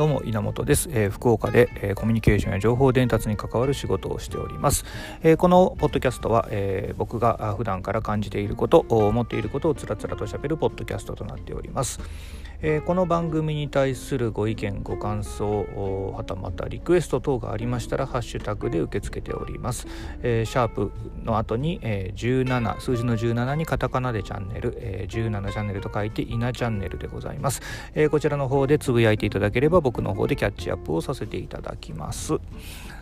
どうも稲本です、えー、福岡で、えー、コミュニケーションや情報伝達に関わる仕事をしております、えー、このポッドキャストは、え僕が普段から感じていること思っていることをつらつらと喋るポッドキャストとなっております。えー、この番組に対するご意見ご感想はたまたリクエスト等がありましたらハッシュタグで受け付けております、えー、シャープの後に、えー、17数字の17にカタカナでチャンネル、えー、17チャンネルと書いて稲チャンネルでございます、え、こちらの方でつぶやいていただければ僕の方でキャッチアップをさせていただきます。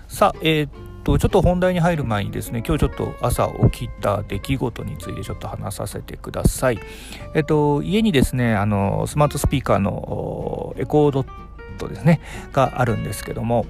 さあえー、っとちょっと本題に入る前にですね今日ちょっと朝起きた出来事についてちょっと話させてください。えっと家にですねあのスマートスピーカーのエコードットですねがあるんですけども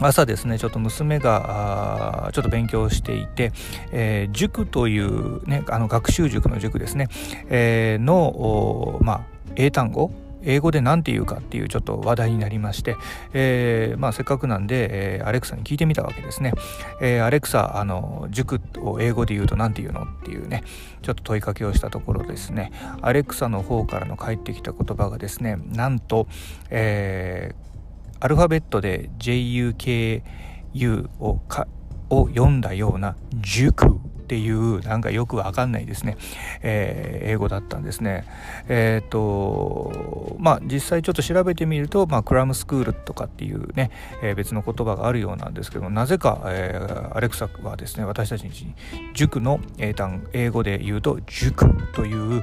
朝ですねちょっと娘がちょっと勉強していて、えー、塾というねあの学習塾の塾ですね、えー、のまあ英単語英語で何て言うかっていうちょっと話題になりまして、えー、まあ、せっかくなんで、えー、アレクサに聞いてみたわけですね。えー、アレクサあの塾を英語で言うと何て言うのっていうねちょっと問いかけをしたところですねアレクサの方からの返ってきた言葉がですねなんと、えアルファベットで JUKU をかを読んだような塾っていうなんかよくわかんないですね、えー、英語だったんですね。えっ、とまあ実際ちょっと調べてみると、まあ、クラムスクールとかっていうね、えー、別の言葉があるようなんですけどなぜか、えー、アレクサはですね私たちに塾の英単英語で言うと塾という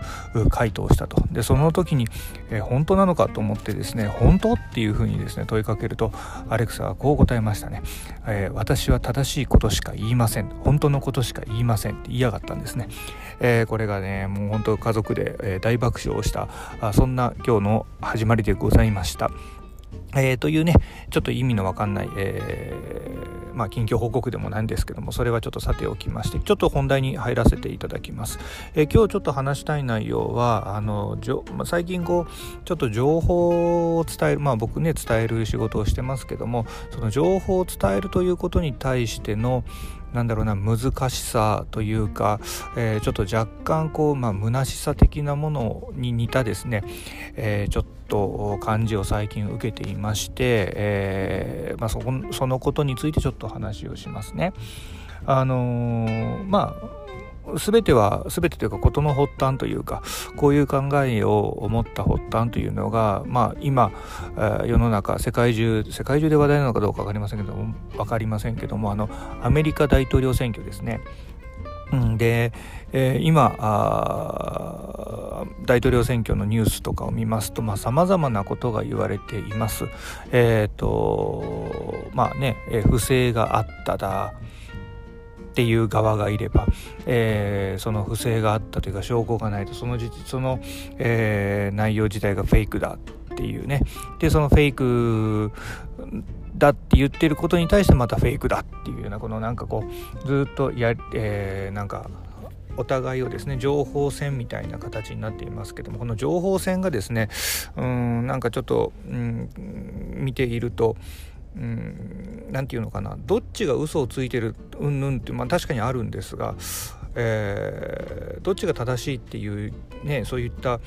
回答をしたと。でその時に、えー、本当なのかと思ってですね本当っていうふうにですね問いかけるとアレクサはこう答えましたね、えー、私は正しいことしか言いません。本当のことしか言いません。って言いやがったんですね、えー、これがねもう本当家族で、え、大爆笑をしたあそんな今日の始まりでございました。えー、というねちょっと意味のわかんない、えー、まあ、近況報告でもないんですけどもそれはちょっとさておきましてちょっと本題に入らせていただきます、えー、今日ちょっと話したい内容はあのじょ、まあ、最近こうちょっと情報を伝えるまあ僕ね伝える仕事をしてますけどもその情報を伝えるということに対してのなんだろうな難しさというか、えー、ちょっと若干こう、まあ、虚しさ的なものに似たですね、えー、ちょっと感じを最近受けていまして、えー、まあ、そこそのことについてちょっと話をしますね。あの、まあ全ては全てというか事の発端というかこういう考えを思った発端というのが、まあ、今、世の中世界中世界中で話題なのかどうか分かりませんけども分かりませんけどもあのアメリカ大統領選挙ですね。で、えー、今大統領選挙のニュースとかを見ますとさまざ、まなことが言われています。えっ、ー、とまあね、不正があっただっていう側がいれば、えー、その不正があったというか証拠がないとそのその、えー、内容自体がフェイクだっていうね。でそのフェイクだって言ってることに対してまたフェイクだっていうようなこのなんかこうずっとや、えー、なんかお互いをですね情報戦みたいな形になっていますけどもこの情報戦がですねうんなんかちょっと、うん、見ているとうん何て言うのかな。どっちが嘘をついてるうんぬんって、まあ、確かにあるんですが、えー、どっちが正しいっていうねそういった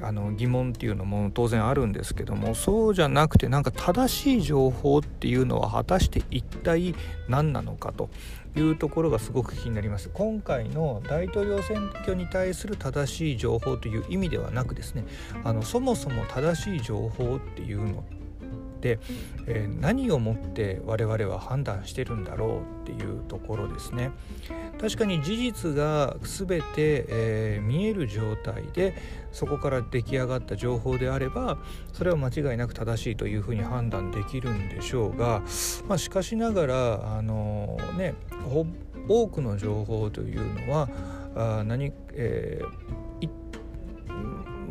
あの疑問っていうのも当然あるんですけどもそうじゃなくてなんか正しい情報っていうのは果たして一体何なのかというところがすごく気になります。今回の大統領選挙に対する正しい情報という意味ではなくですねあのそもそも正しい情報っていうので、えー、何をもって我々は判断してるんだろうっていうところですね。確かに事実が全て、えー、見える状態でそこから出来上がった情報であればそれは間違いなく正しいというふうに判断できるんでしょうが、まあ、しかしながらあのー、ね多くの情報というのはあ何、えー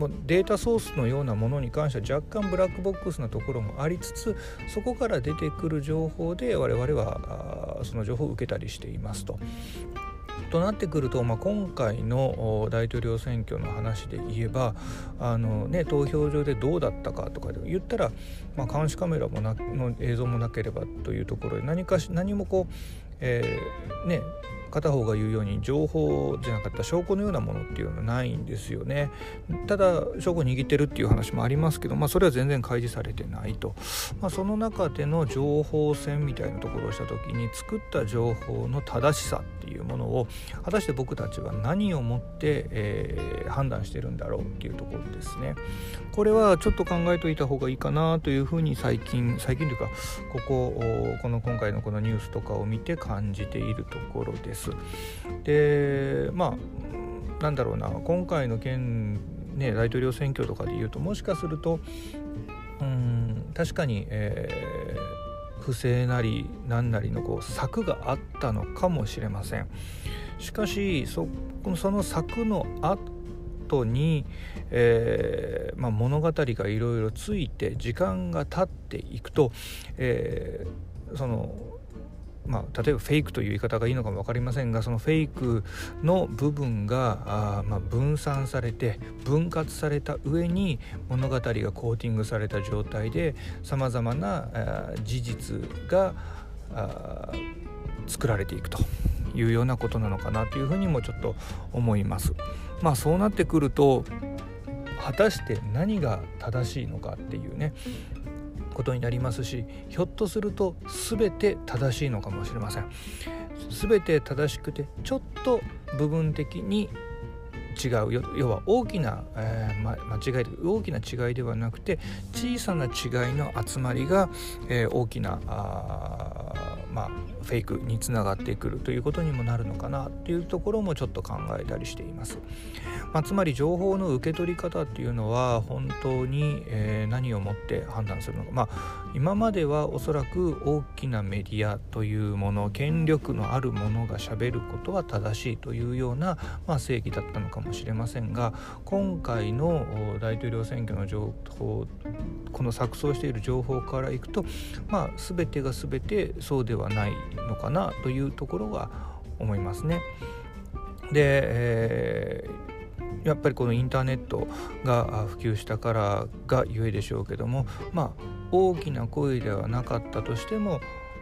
もうデータソースのようなものに関しては若干ブラックボックスなところもありつつそこから出てくる情報で我々はその情報を受けたりしていますと。となってくると、まあ、今回の大統領選挙の話で言えばあの、ね、投票所でどうだったかとかで言ったら、まあ、監視カメラもなの映像もなければというところで何かし何もこう、えー、ね片方が言うように情報じゃなかった証拠のようなものっていうのはないんですよね。ただ証拠握ってるっていう話もありますけど、まあ、それは全然開示されてないと、まあ、その中での情報戦みたいなところをした時に作った情報の正しさっていうものを果たして僕たちは何をもって、えー、判断してるんだろうっていうところですね。これはちょっと考えといた方がいいかなというふうに最近最近というかこここの今回のこのニュースとかを見て感じているところです。でまあなんだろうな今回の件ね大統領選挙とかで言うともしかするとうん確かに、えー、不正なり何なりのこう策があったのかもしれません。しかしそその策の後に、えーまあ、物語がいろいろついて時間が経っていくと、えー、そのまあ、例えばフェイクという言い方がいいのかも分かりませんがそのフェイクの部分があ、まあ、分散されて分割された上に物語がコーティングされた状態でさまざまな事実が作られていくというようなことなのかなというふうにもちょっと思います。まあ、そうなってくると果たして何が正しいのかっていうねことになりますしひょっとすると全て正しいのかもしれません。全て正しくてちょっと部分的に違う。要は大きな、えー、ま、間違い大きな違いではなくて小さな違いの集まりが、えー、大きなあまあ、フェイクにつながってくるということにもなるのかなっていうところもちょっと考えたりしています。まあ、つまり情報の受け取り方っていうのは本当に、えー、何をもって判断するのか、まあ、今まではおそらく大きなメディアというもの権力のあるものがしゃべることは正しいというような、まあ、正義だったのかもしれませんが今回の大統領選挙の情報この錯綜している情報からいくと、まあ、全てが全てそうでははないのかなというところは思いますね。で、えー、やっぱりこのインターネットが普及したからがゆえでしょうけどもまあ大きな声ではなかったとしても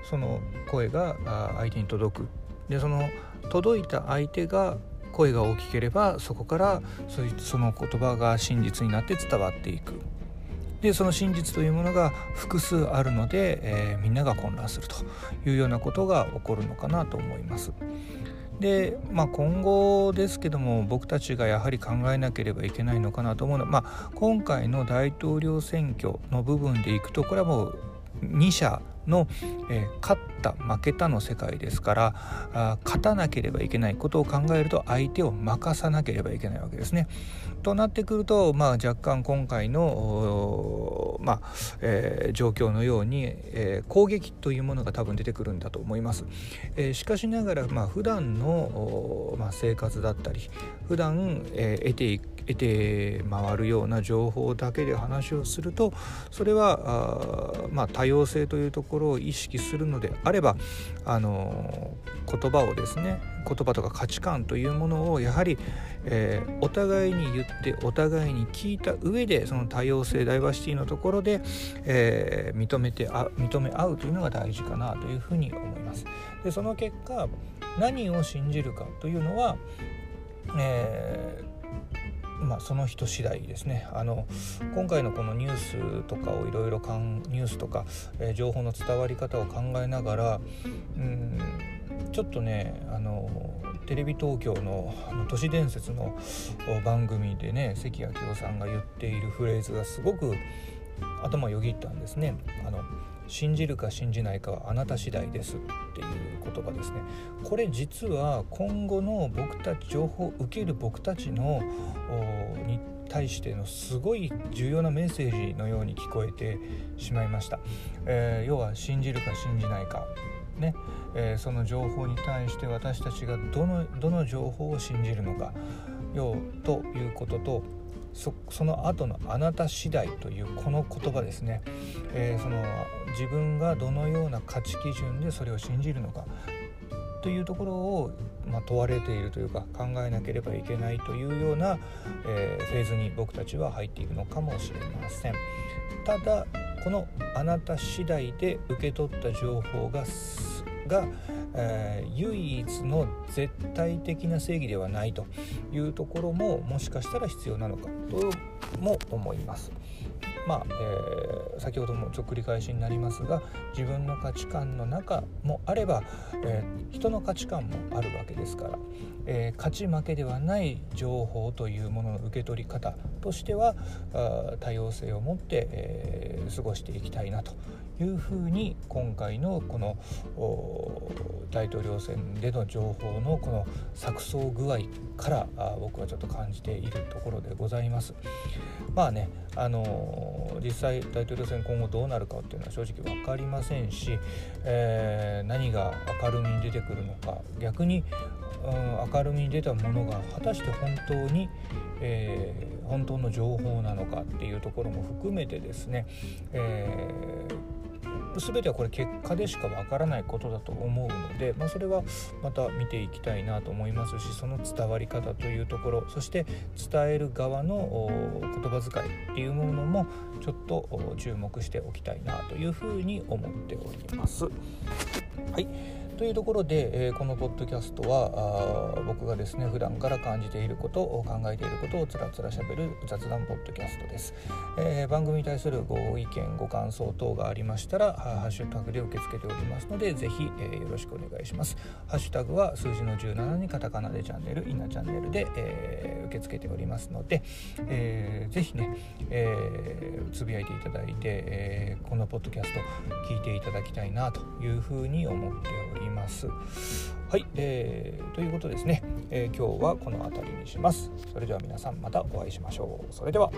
その声が相手に届くでその届いた相手が声が大きければそこからその言葉が真実になって伝わっていくでその真実というものが複数あるので、えー、みんなが混乱するというようなことが起こるのかなと思います。で、まあ、今後ですけども僕たちがやはり考えなければいけないのかなと思うのは、まあ、今回の大統領選挙の部分でいくとこれはもう2者の、えー、勝った負けたの世界ですからあ勝たなければいけないことを考えると相手を任さなければいけないわけですね。となってくると、まあ、若干今回の、まあえー、状況のように、えー、攻撃というものが多分出てくるんだと思います。えー、しかしながら、まあ、普段の、まあ、生活だったり普段、えー、得てい得て回るような情報だけで話をするとそれはあ、まあ、多様性というところを意識するのであればあの言葉をですね言葉とか価値観というものをやはり、えー、お互いに言ってお互いに聞いた上でその多様性ダイバーシティのところで、えー、認めてあ認め合うというのが大事かなというふうに思います。でその結果何を信じるかというのは、えーまあ、その人次第ですねあの今回のこのニュースとかをいろいろニュースとか、えー、情報の伝わり方を考えながらうんちょっとねあのテレビ東京の都市伝説の番組でね関明夫さんが言っているフレーズがすごく頭よぎったんですね。あの信じるか信じないかはあなた次第ですっていう言葉ですね。これ実は今後の僕たち情報を受ける僕たちのに対してのすごい重要なメッセージのように聞こえてしまいました、えー、要は信じるか信じないかね、えー、その情報に対して私たちがどのどの情報を信じるのか。よということとそその後の「あなた次第」というこの言葉ですね、えー、その自分がどのような価値基準でそれを信じるのかというところを、まあ、問われているというか考えなければいけないというような、えー、フェーズに僕たちは入っているのかもしれません。ただこのあなた次第で受け取った情報がが、えー、唯一の絶対的な正義ではないというところももしかしたら必要なのかとも思います。まあえー、先ほどもちょっと繰り返しになりますが自分の価値観の中もあれば、えー、人の価値観もあるわけですから、えー、勝ち負けではない情報というものの受け取り方としてはあ多様性を持って、え過ごしていきたいなというふうに今回のこの大統領選での情報のこの錯綜具合から僕はちょっと感じているところでございます。まあね、あの実際大統領選今後どうなるかっていうのは正直分かりませんし、えー、何が明るみに出てくるのか逆に、うん、明るみに出たものが果たして本当に、えー、本当の情報なのかっていうところも含めてですね、えー全てはこれ結果でしかわからないことだと思うので、まあ、それはまた見ていきたいなと思いますしその伝わり方というところそして伝える側の言葉遣いっていうものもちょっと注目しておきたいなというふうに思っております。はいというところで、えー、このポッドキャストはあ僕がですね普段から感じていることを考えていることをつらつらしゃべる雑談ポッドキャストです、えー、番組に対するご意見ご感想等がありましたらハッシュタグで受け付けておりますのでぜひ、えー、よろしくお願いします。ハッシュタグは数字の17にカタカナでチャンネルイナチャンネルで、えー、受け付けておりますので、えー、ぜひね、えー、つぶやいていただいて、えー、このポッドキャスト聞いていただきたいなというふうに思っております。います。はい、えー、ということですね、えー、今日はこの辺りにします。それでは皆さんまたお会いしましょう。それでは。